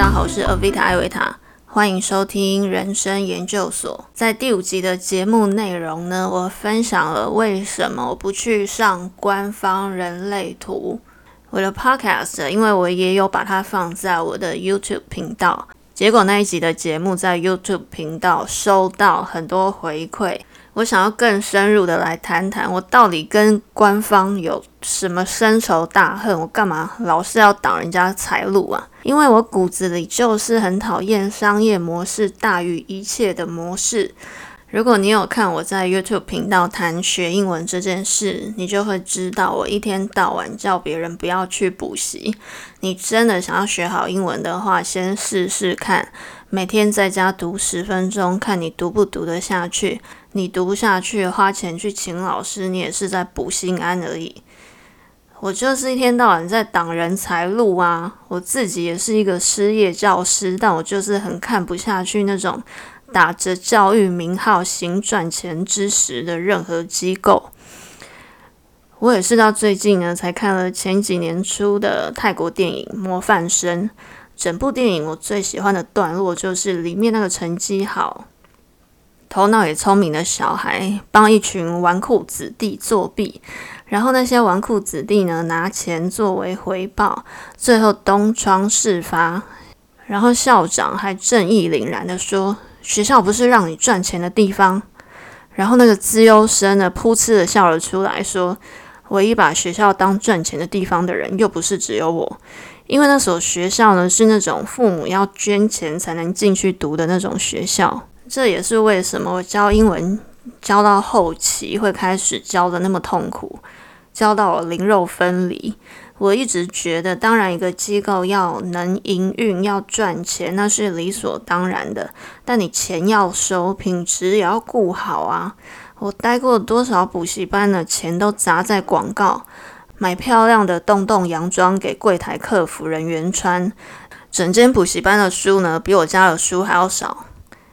大家好，我是 Avita 艾维塔，欢迎收听人生研究所。在第五集的节目内容呢，我分享了为什么我不去上官方人类图我的 Podcast，因为我也有把它放在我的 YouTube 频道。结果那一集的节目在 YouTube 频道收到很多回馈。我想要更深入的来谈谈，我到底跟官方有什么深仇大恨？我干嘛老是要挡人家财路啊？因为我骨子里就是很讨厌商业模式大于一切的模式。如果你有看我在 YouTube 频道谈学英文这件事，你就会知道我一天到晚叫别人不要去补习。你真的想要学好英文的话，先试试看，每天在家读十分钟，看你读不读得下去。你读不下去，花钱去请老师，你也是在补心安而已。我就是一天到晚在挡人财路啊！我自己也是一个失业教师，但我就是很看不下去那种打着教育名号行赚钱之实的任何机构。我也是到最近呢，才看了前几年出的泰国电影《模范生》。整部电影我最喜欢的段落就是里面那个成绩好。头脑也聪明的小孩帮一群纨绔子弟作弊，然后那些纨绔子弟呢拿钱作为回报，最后东窗事发，然后校长还正义凛然的说：“学校不是让你赚钱的地方。”然后那个资优生呢噗嗤的笑了出来，说：“唯一把学校当赚钱的地方的人，又不是只有我，因为那所学校呢是那种父母要捐钱才能进去读的那种学校。”这也是为什么我教英文教到后期会开始教的那么痛苦，教到我灵肉分离。我一直觉得，当然一个机构要能营运、要赚钱，那是理所当然的。但你钱要收，品质也要顾好啊！我待过多少补习班的钱都砸在广告，买漂亮的洞洞洋装给柜台客服人员穿。整间补习班的书呢，比我家的书还要少。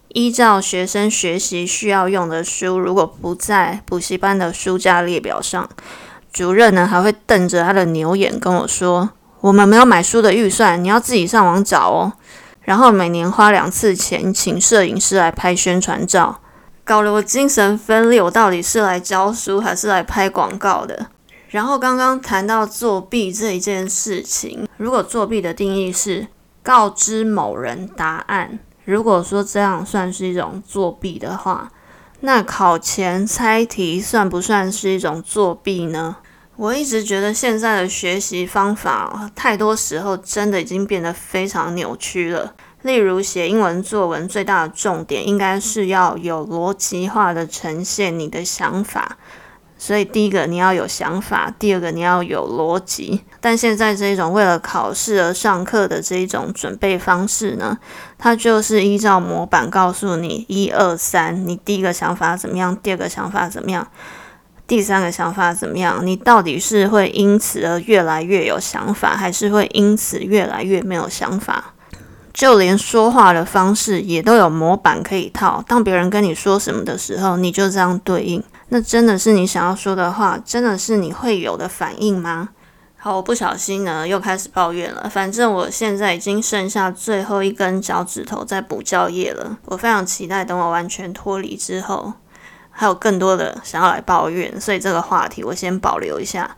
依照学生学习需要用的书，如果不在补习班的书架列表上，主任呢还会瞪着他的牛眼跟我说：“我们没有买书的预算，你要自己上网找哦。”然后每年花两次钱请摄影师来拍宣传照，搞得我精神分裂。我到底是来教书还是来拍广告的？然后刚刚谈到作弊这一件事情，如果作弊的定义是告知某人答案。如果说这样算是一种作弊的话，那考前猜题算不算是一种作弊呢？我一直觉得现在的学习方法太多时候真的已经变得非常扭曲了。例如写英文作文，最大的重点应该是要有逻辑化的呈现你的想法。所以，第一个你要有想法，第二个你要有逻辑。但现在这一种为了考试而上课的这一种准备方式呢，它就是依照模板告诉你一二三，你第一个想法怎么样，第二个想法怎么样，第三个想法怎么样？你到底是会因此而越来越有想法，还是会因此越来越没有想法？就连说话的方式也都有模板可以套。当别人跟你说什么的时候，你就这样对应。那真的是你想要说的话，真的是你会有的反应吗？好，我不小心呢又开始抱怨了。反正我现在已经剩下最后一根脚趾头在补教业了。我非常期待等我完全脱离之后，还有更多的想要来抱怨，所以这个话题我先保留一下。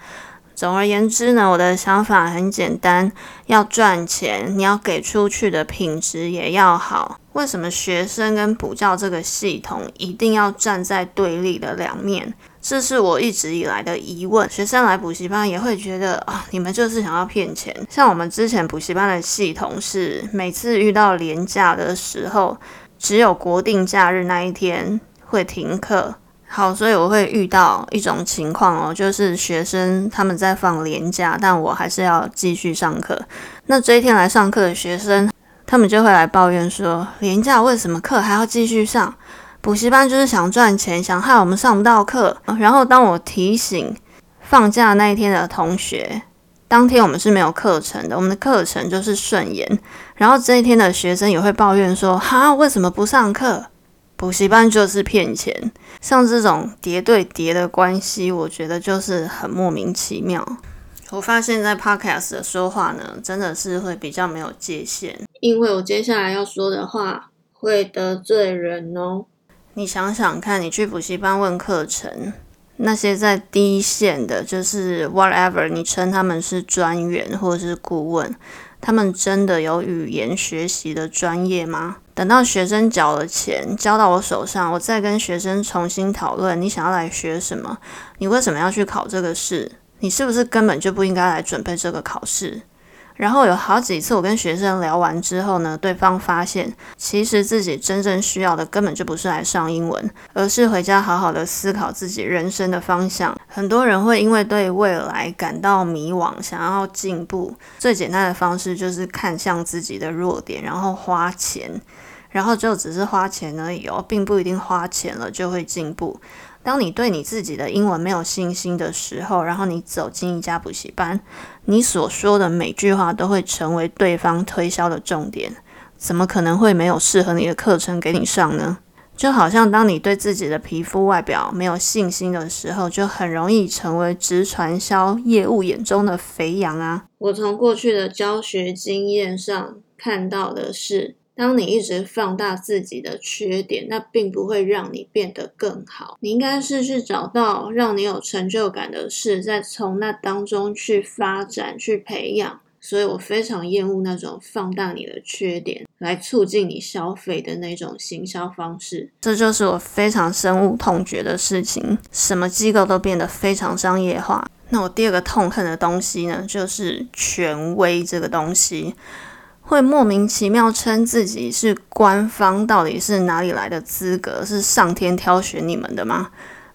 总而言之呢，我的想法很简单：要赚钱，你要给出去的品质也要好。为什么学生跟补教这个系统一定要站在对立的两面？这是我一直以来的疑问。学生来补习班也会觉得啊，你们就是想要骗钱。像我们之前补习班的系统是，每次遇到廉假的时候，只有国定假日那一天会停课。好，所以我会遇到一种情况哦，就是学生他们在放年假，但我还是要继续上课。那这一天来上课的学生，他们就会来抱怨说，年假为什么课还要继续上？补习班就是想赚钱，想害我们上不到课。然后当我提醒放假那一天的同学，当天我们是没有课程的，我们的课程就是顺延。然后这一天的学生也会抱怨说，哈，为什么不上课？补习班就是骗钱，像这种叠对叠的关系，我觉得就是很莫名其妙。我发现，在 Podcast 的说话呢，真的是会比较没有界限。因为我接下来要说的话会得罪人哦。你想想看，你去补习班问课程，那些在第一线的，就是 whatever，你称他们是专员或者是顾问，他们真的有语言学习的专业吗？等到学生缴了钱交到我手上，我再跟学生重新讨论，你想要来学什么？你为什么要去考这个试？你是不是根本就不应该来准备这个考试？然后有好几次我跟学生聊完之后呢，对方发现其实自己真正需要的根本就不是来上英文，而是回家好好的思考自己人生的方向。很多人会因为对未来感到迷惘，想要进步，最简单的方式就是看向自己的弱点，然后花钱，然后就只是花钱而已哦，并不一定花钱了就会进步。当你对你自己的英文没有信心的时候，然后你走进一家补习班，你所说的每句话都会成为对方推销的重点。怎么可能会没有适合你的课程给你上呢？就好像当你对自己的皮肤外表没有信心的时候，就很容易成为直传销业务眼中的肥羊啊！我从过去的教学经验上看到的是。当你一直放大自己的缺点，那并不会让你变得更好。你应该是去找到让你有成就感的事，再从那当中去发展、去培养。所以我非常厌恶那种放大你的缺点来促进你消费的那种行销方式。这就是我非常深恶痛绝的事情。什么机构都变得非常商业化。那我第二个痛恨的东西呢，就是权威这个东西。会莫名其妙称自己是官方，到底是哪里来的资格？是上天挑选你们的吗？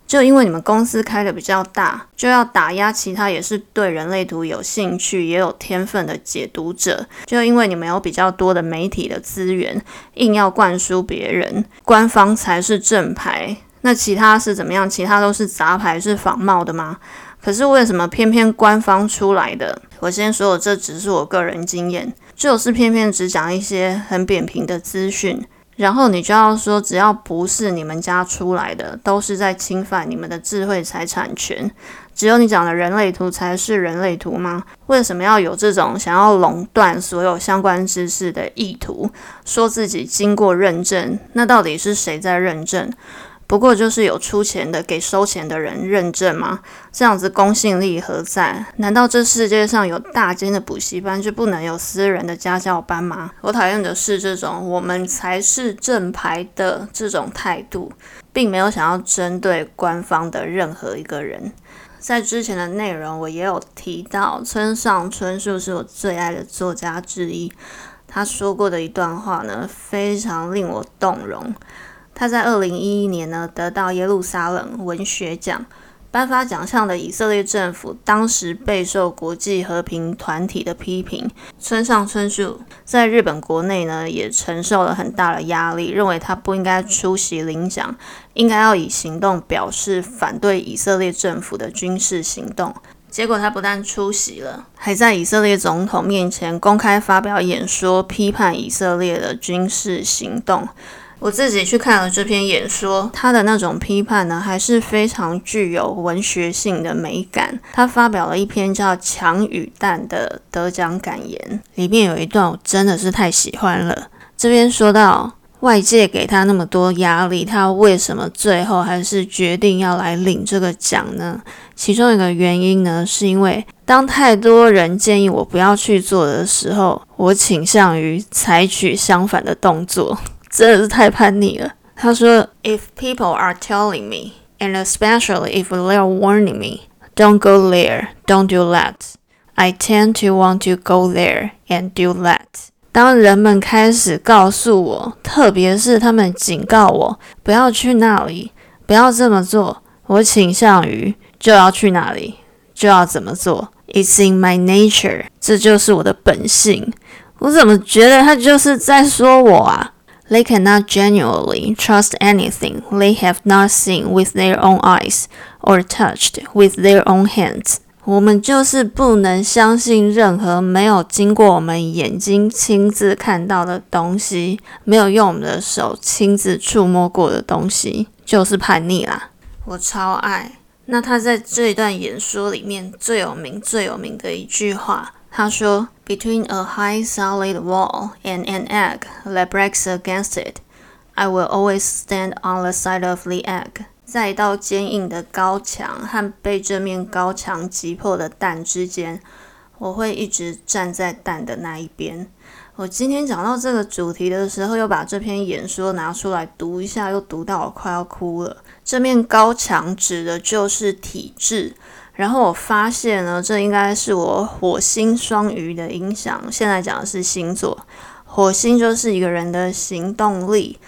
就因为你们公司开的比较大，就要打压其他也是对人类图有兴趣、也有天分的解读者？就因为你们有比较多的媒体的资源，硬要灌输别人官方才是正牌，那其他是怎么样？其他都是杂牌，是仿冒的吗？可是为什么偏偏官方出来的？我先说，这只是我个人经验。就是偏偏只讲一些很扁平的资讯，然后你就要说，只要不是你们家出来的，都是在侵犯你们的智慧财产权。只有你讲的人类图才是人类图吗？为什么要有这种想要垄断所有相关知识的意图？说自己经过认证，那到底是谁在认证？不过就是有出钱的给收钱的人认证吗？这样子公信力何在？难道这世界上有大间的补习班就不能有私人的家教班吗？我讨厌的是这种我们才是正牌的这种态度，并没有想要针对官方的任何一个人。在之前的内容我也有提到，村上春树是我最爱的作家之一，他说过的一段话呢，非常令我动容。他在二零一一年呢得到耶路撒冷文学奖，颁发奖项的以色列政府当时备受国际和平团体的批评。村上春树在日本国内呢也承受了很大的压力，认为他不应该出席领奖，应该要以行动表示反对以色列政府的军事行动。结果他不但出席了，还在以色列总统面前公开发表演说，批判以色列的军事行动。我自己去看了这篇演说，他的那种批判呢，还是非常具有文学性的美感。他发表了一篇叫《强与淡》的得奖感言，里面有一段我真的是太喜欢了。这边说到外界给他那么多压力，他为什么最后还是决定要来领这个奖呢？其中一个原因呢，是因为当太多人建议我不要去做的时候，我倾向于采取相反的动作。真的是太叛逆了。他说：“If people are telling me, and especially if they are warning me, don't go there, don't do that, I tend to want to go there and do that。”当人们开始告诉我，特别是他们警告我不要去那里，不要这么做，我倾向于就要去那里，就要怎么做。It's in my nature，这就是我的本性。我怎么觉得他就是在说我啊？They cannot genuinely trust anything they have not seen with their own eyes or touched with their own hands。我们就是不能相信任何没有经过我们眼睛亲自看到的东西，没有用我们的手亲自触摸过的东西，就是叛逆啦。我超爱。那他在这一段演说里面最有名、最有名的一句话。他说：“Between a high solid wall and an egg that breaks against it, I will always stand on the side of the egg。”在一道坚硬的高墙和被这面高墙击破的蛋之间，我会一直站在蛋的那一边。我今天讲到这个主题的时候，又把这篇演说拿出来读一下，又读到我快要哭了。这面高墙指的就是体质。然后我发现呢，这应该是我火星双鱼的影响。现在讲的是星座，火星就是一个人的行动力。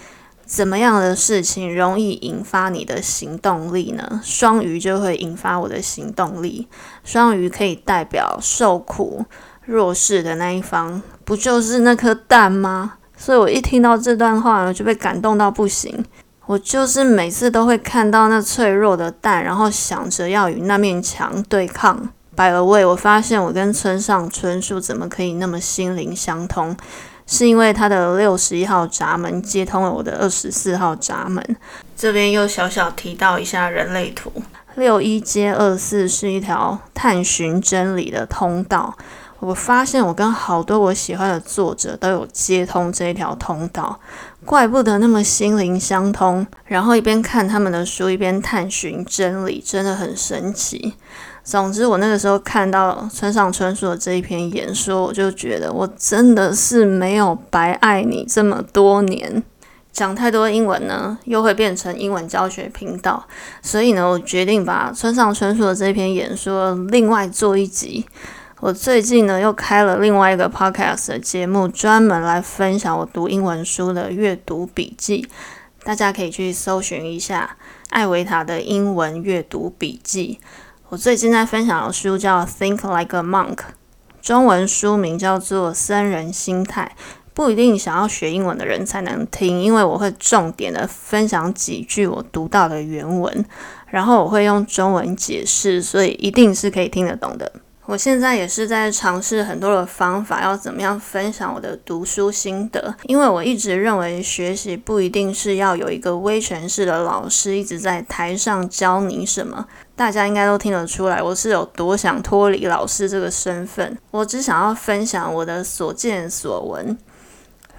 怎么样的事情容易引发你的行动力呢？双鱼就会引发我的行动力。双鱼可以代表受苦、弱势的那一方，不就是那颗蛋吗？所以我一听到这段话，我就被感动到不行。我就是每次都会看到那脆弱的蛋，然后想着要与那面墙对抗。摆了位，我发现我跟村上春树怎么可以那么心灵相通？是因为他的六十一号闸门接通了我的二十四号闸门。这边又小小提到一下人类图，六一接二四是一条探寻真理的通道。我发现我跟好多我喜欢的作者都有接通这一条通道，怪不得那么心灵相通。然后一边看他们的书，一边探寻真理，真的很神奇。总之，我那个时候看到村上春树的这一篇演说，我就觉得我真的是没有白爱你这么多年。讲太多英文呢，又会变成英文教学频道，所以呢，我决定把村上春树的这篇演说另外做一集。我最近呢又开了另外一个 podcast 的节目，专门来分享我读英文书的阅读笔记，大家可以去搜寻一下艾维塔的英文阅读笔记。我最近在分享的书叫《Think Like a Monk》，中文书名叫做《僧人心态》。不一定想要学英文的人才能听，因为我会重点的分享几句我读到的原文，然后我会用中文解释，所以一定是可以听得懂的。我现在也是在尝试很多的方法，要怎么样分享我的读书心得。因为我一直认为学习不一定是要有一个威权式的老师一直在台上教你什么。大家应该都听得出来，我是有多想脱离老师这个身份。我只想要分享我的所见所闻。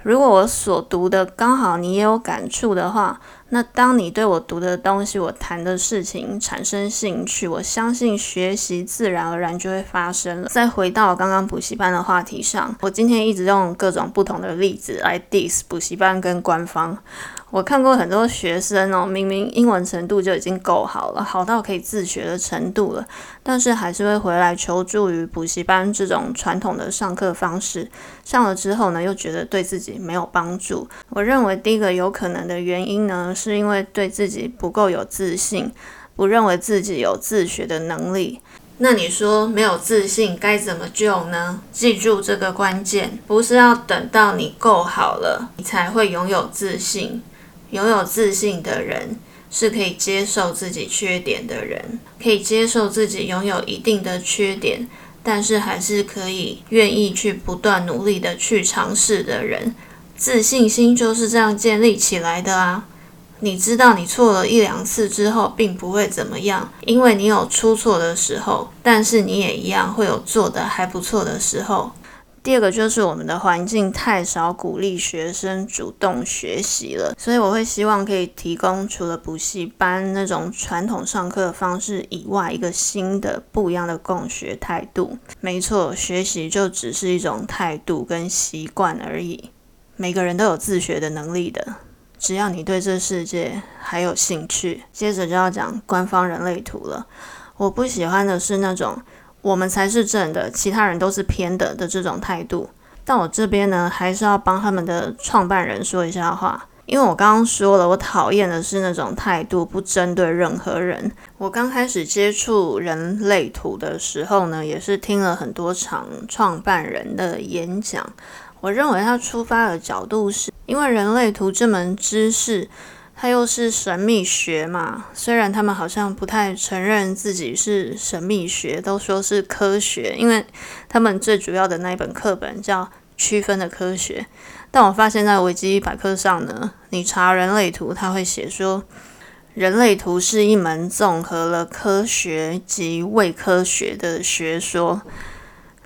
如果我所读的刚好你也有感触的话，那当你对我读的东西、我谈的事情产生兴趣，我相信学习自然而然就会发生了。再回到刚刚补习班的话题上，我今天一直用各种不同的例子来 diss 补习班跟官方。我看过很多学生哦，明明英文程度就已经够好了，好到可以自学的程度了，但是还是会回来求助于补习班这种传统的上课方式。上了之后呢，又觉得对自己没有帮助。我认为第一个有可能的原因呢，是因为对自己不够有自信，不认为自己有自学的能力。那你说没有自信该怎么救呢？记住这个关键，不是要等到你够好了，你才会拥有自信。拥有自信的人是可以接受自己缺点的人，可以接受自己拥有一定的缺点，但是还是可以愿意去不断努力的去尝试的人。自信心就是这样建立起来的啊！你知道你错了一两次之后，并不会怎么样，因为你有出错的时候，但是你也一样会有做的还不错的时候。第二个就是我们的环境太少鼓励学生主动学习了，所以我会希望可以提供除了补习班那种传统上课的方式以外，一个新的不一样的共学态度。没错，学习就只是一种态度跟习惯而已。每个人都有自学的能力的，只要你对这世界还有兴趣。接着就要讲官方人类图了，我不喜欢的是那种。我们才是正的，其他人都是偏的的这种态度。但我这边呢，还是要帮他们的创办人说一下话，因为我刚刚说了，我讨厌的是那种态度，不针对任何人。我刚开始接触人类图的时候呢，也是听了很多场创办人的演讲。我认为他出发的角度是，因为人类图这门知识。它又是神秘学嘛，虽然他们好像不太承认自己是神秘学，都说是科学，因为他们最主要的那一本课本叫《区分的科学》。但我发现，在维基百科上呢，你查人类图，它会写说，人类图是一门综合了科学及伪科学的学说。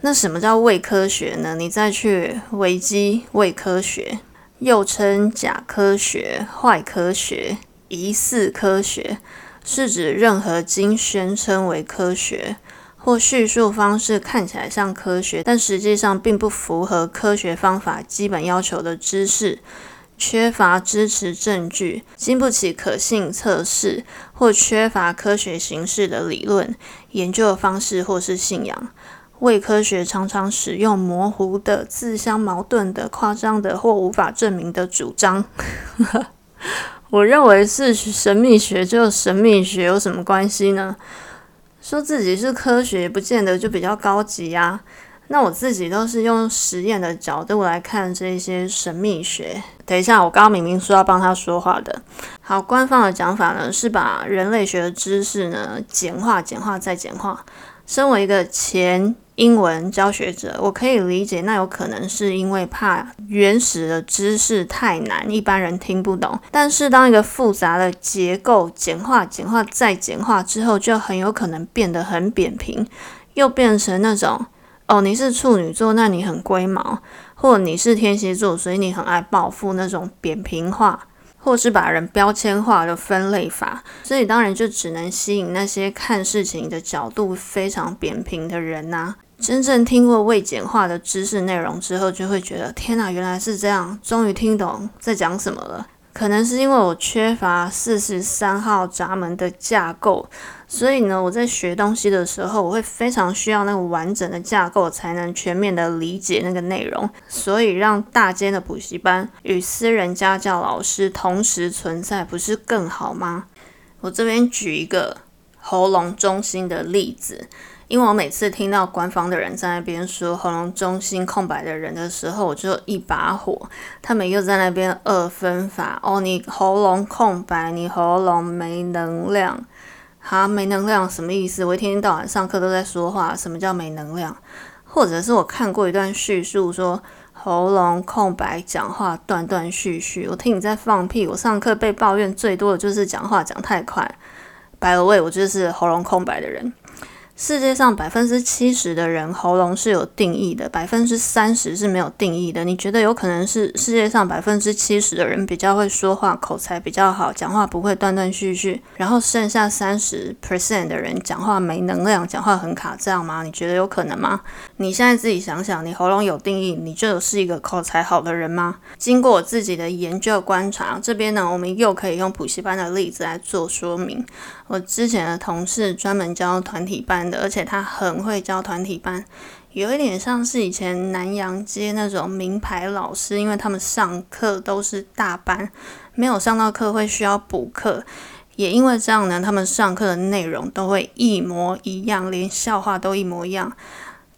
那什么叫伪科学呢？你再去维基伪科学，又称假科学、坏科学、疑似科学，是指任何经宣称为科学或叙述方式看起来像科学，但实际上并不符合科学方法基本要求的知识。缺乏支持证据、经不起可信测试或缺乏科学形式的理论研究方式或是信仰，伪科学常常使用模糊的、自相矛盾的、夸张的或无法证明的主张。我认为是神秘学，就神秘学有什么关系呢？说自己是科学，不见得就比较高级呀。那我自己都是用实验的角度来看这些神秘学。等一下，我刚刚明明说要帮他说话的。好，官方的讲法呢是把人类学的知识呢简化、简化再简化。身为一个前英文教学者，我可以理解，那有可能是因为怕原始的知识太难，一般人听不懂。但是当一个复杂的结构简化、简化再简化之后，就很有可能变得很扁平，又变成那种。哦，你是处女座，那你很龟毛；或你是天蝎座，所以你很爱报复那种扁平化，或是把人标签化的分类法。所以当然就只能吸引那些看事情的角度非常扁平的人呐。真正听过未简化的知识内容之后，就会觉得天哪，原来是这样，终于听懂在讲什么了。可能是因为我缺乏四十三号闸门的架构，所以呢，我在学东西的时候，我会非常需要那个完整的架构，才能全面的理解那个内容。所以，让大间的补习班与私人家教老师同时存在，不是更好吗？我这边举一个喉咙中心的例子。因为我每次听到官方的人在那边说喉咙中心空白的人的时候，我就一把火。他们又在那边二分法哦，你喉咙空白，你喉咙没能量，哈，没能量什么意思？我一天到晚上课都在说话，什么叫没能量？或者是我看过一段叙述说喉咙空白，讲话断断续续。我听你在放屁。我上课被抱怨最多的就是讲话讲太快。By the way，我就是喉咙空白的人。世界上百分之七十的人喉咙是有定义的，百分之三十是没有定义的。你觉得有可能是世界上百分之七十的人比较会说话，口才比较好，讲话不会断断续续，然后剩下三十 percent 的人讲话没能量，讲话很卡，这样吗？你觉得有可能吗？你现在自己想想，你喉咙有定义，你就是一个口才好的人吗？经过我自己的研究观察，这边呢，我们又可以用补习班的例子来做说明。我之前的同事专门教团体班的，而且他很会教团体班，有一点像是以前南洋街那种名牌老师，因为他们上课都是大班，没有上到课会需要补课，也因为这样呢，他们上课的内容都会一模一样，连笑话都一模一样。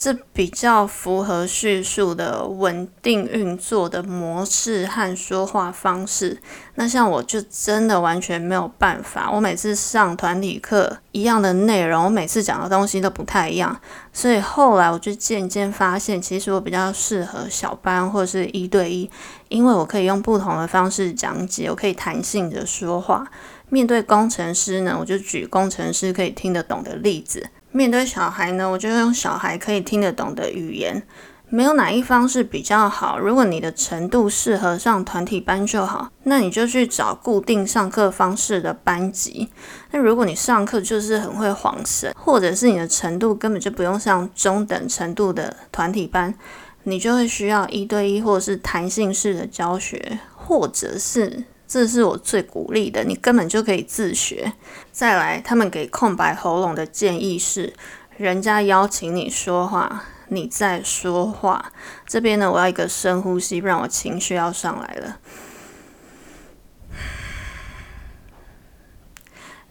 这比较符合叙述的稳定运作的模式和说话方式。那像我就真的完全没有办法。我每次上团体课一样的内容，我每次讲的东西都不太一样。所以后来我就渐渐发现，其实我比较适合小班或是一对一，因为我可以用不同的方式讲解，我可以弹性的说话。面对工程师呢，我就举工程师可以听得懂的例子。面对小孩呢，我就用小孩可以听得懂的语言，没有哪一方是比较好。如果你的程度适合上团体班就好，那你就去找固定上课方式的班级。那如果你上课就是很会晃神，或者是你的程度根本就不用上中等程度的团体班，你就会需要一对一或者是弹性式的教学，或者是。这是我最鼓励的，你根本就可以自学。再来，他们给空白喉咙的建议是：人家邀请你说话，你在说话。这边呢，我要一个深呼吸，不然我情绪要上来了。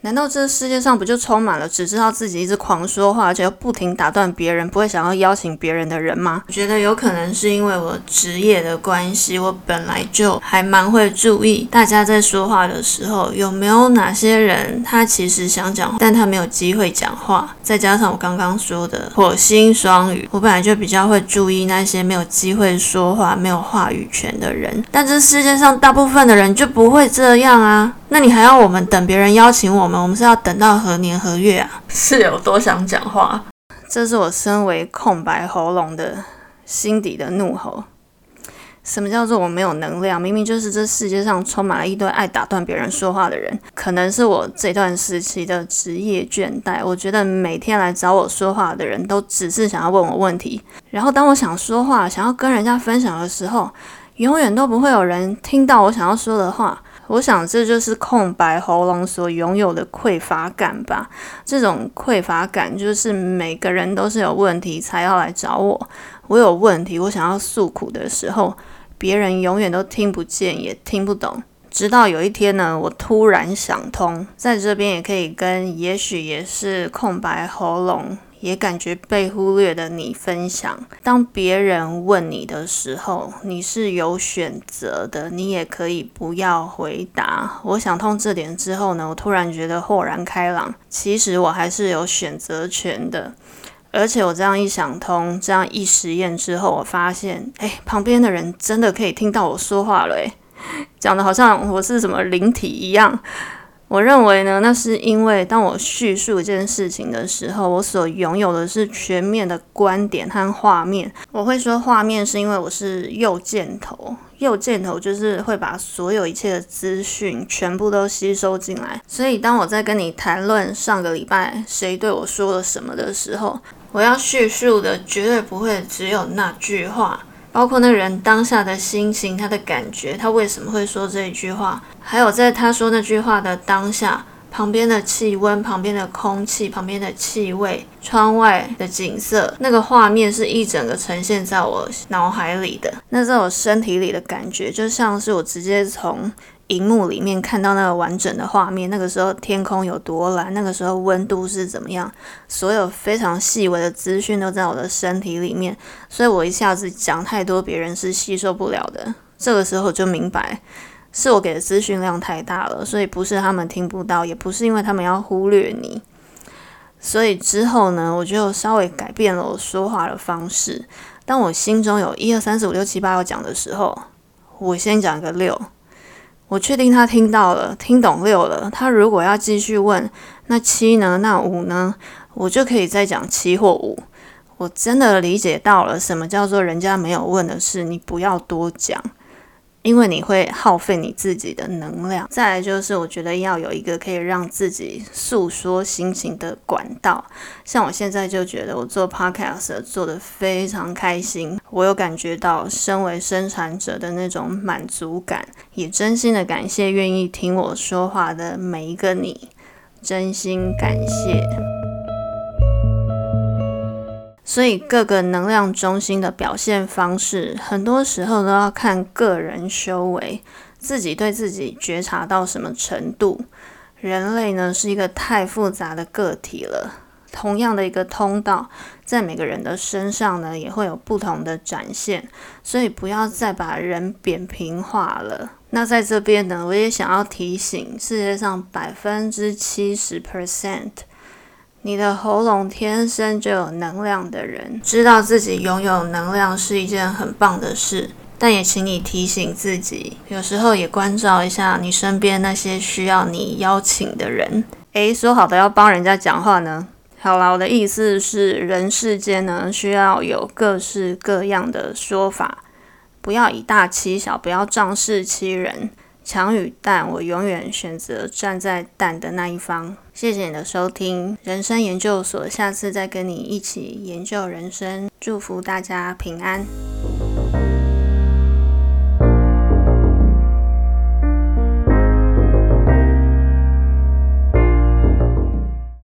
难道这世界上不就充满了只知道自己一直狂说话，而且又不停打断别人，不会想要邀请别人的人吗？我觉得有可能是因为我职业的关系，我本来就还蛮会注意大家在说话的时候有没有哪些人他其实想讲，但他没有机会讲话。再加上我刚刚说的火星双鱼，我本来就比较会注意那些没有机会说话、没有话语权的人。但这世界上大部分的人就不会这样啊。那你还要我们等别人邀请我们？我们是要等到何年何月啊？是有多想讲话？这是我身为空白喉咙的心底的怒吼。什么叫做我没有能量？明明就是这世界上充满了一堆爱打断别人说话的人。可能是我这段时期的职业倦怠。我觉得每天来找我说话的人都只是想要问我问题。然后当我想说话、想要跟人家分享的时候，永远都不会有人听到我想要说的话。我想这就是空白喉咙所拥有的匮乏感吧。这种匮乏感就是每个人都是有问题才要来找我。我有问题，我想要诉苦的时候。别人永远都听不见，也听不懂。直到有一天呢，我突然想通，在这边也可以跟也许也是空白喉咙，也感觉被忽略的你分享。当别人问你的时候，你是有选择的，你也可以不要回答。我想通这点之后呢，我突然觉得豁然开朗。其实我还是有选择权的。而且我这样一想通，这样一实验之后，我发现，哎，旁边的人真的可以听到我说话了，诶，讲的好像我是什么灵体一样。我认为呢，那是因为当我叙述一件事情的时候，我所拥有的是全面的观点和画面。我会说画面，是因为我是右箭头，右箭头就是会把所有一切的资讯全部都吸收进来。所以，当我在跟你谈论上个礼拜谁对我说了什么的时候，我要叙述的绝对不会只有那句话，包括那人当下的心情、他的感觉，他为什么会说这一句话，还有在他说那句话的当下，旁边的气温、旁边的空气、旁边的气味、窗外的景色，那个画面是一整个呈现在我脑海里的。那在我身体里的感觉，就像是我直接从。荧幕里面看到那个完整的画面，那个时候天空有多蓝，那个时候温度是怎么样，所有非常细微的资讯都在我的身体里面，所以我一下子讲太多，别人是吸收不了的。这个时候就明白，是我给的资讯量太大了，所以不是他们听不到，也不是因为他们要忽略你。所以之后呢，我就稍微改变了我说话的方式。当我心中有一二三四五六七八要讲的时候，我先讲个六。我确定他听到了，听懂六了。他如果要继续问，那七呢？那五呢？我就可以再讲七或五。我真的理解到了什么叫做人家没有问的事，你不要多讲。因为你会耗费你自己的能量。再来就是，我觉得要有一个可以让自己诉说心情的管道。像我现在就觉得我做 podcast 做的非常开心，我有感觉到身为生产者的那种满足感，也真心的感谢愿意听我说话的每一个你，真心感谢。所以各个能量中心的表现方式，很多时候都要看个人修为，自己对自己觉察到什么程度。人类呢是一个太复杂的个体了，同样的一个通道，在每个人的身上呢也会有不同的展现，所以不要再把人扁平化了。那在这边呢，我也想要提醒世界上百分之七十 percent。你的喉咙天生就有能量的人，知道自己拥有能量是一件很棒的事，但也请你提醒自己，有时候也关照一下你身边那些需要你邀请的人。诶，说好的要帮人家讲话呢？好啦，我的意思是，人世间呢需要有各式各样的说法，不要以大欺小，不要仗势欺人。强与淡，我永远选择站在淡的那一方。谢谢你的收听，人生研究所，下次再跟你一起研究人生，祝福大家平安。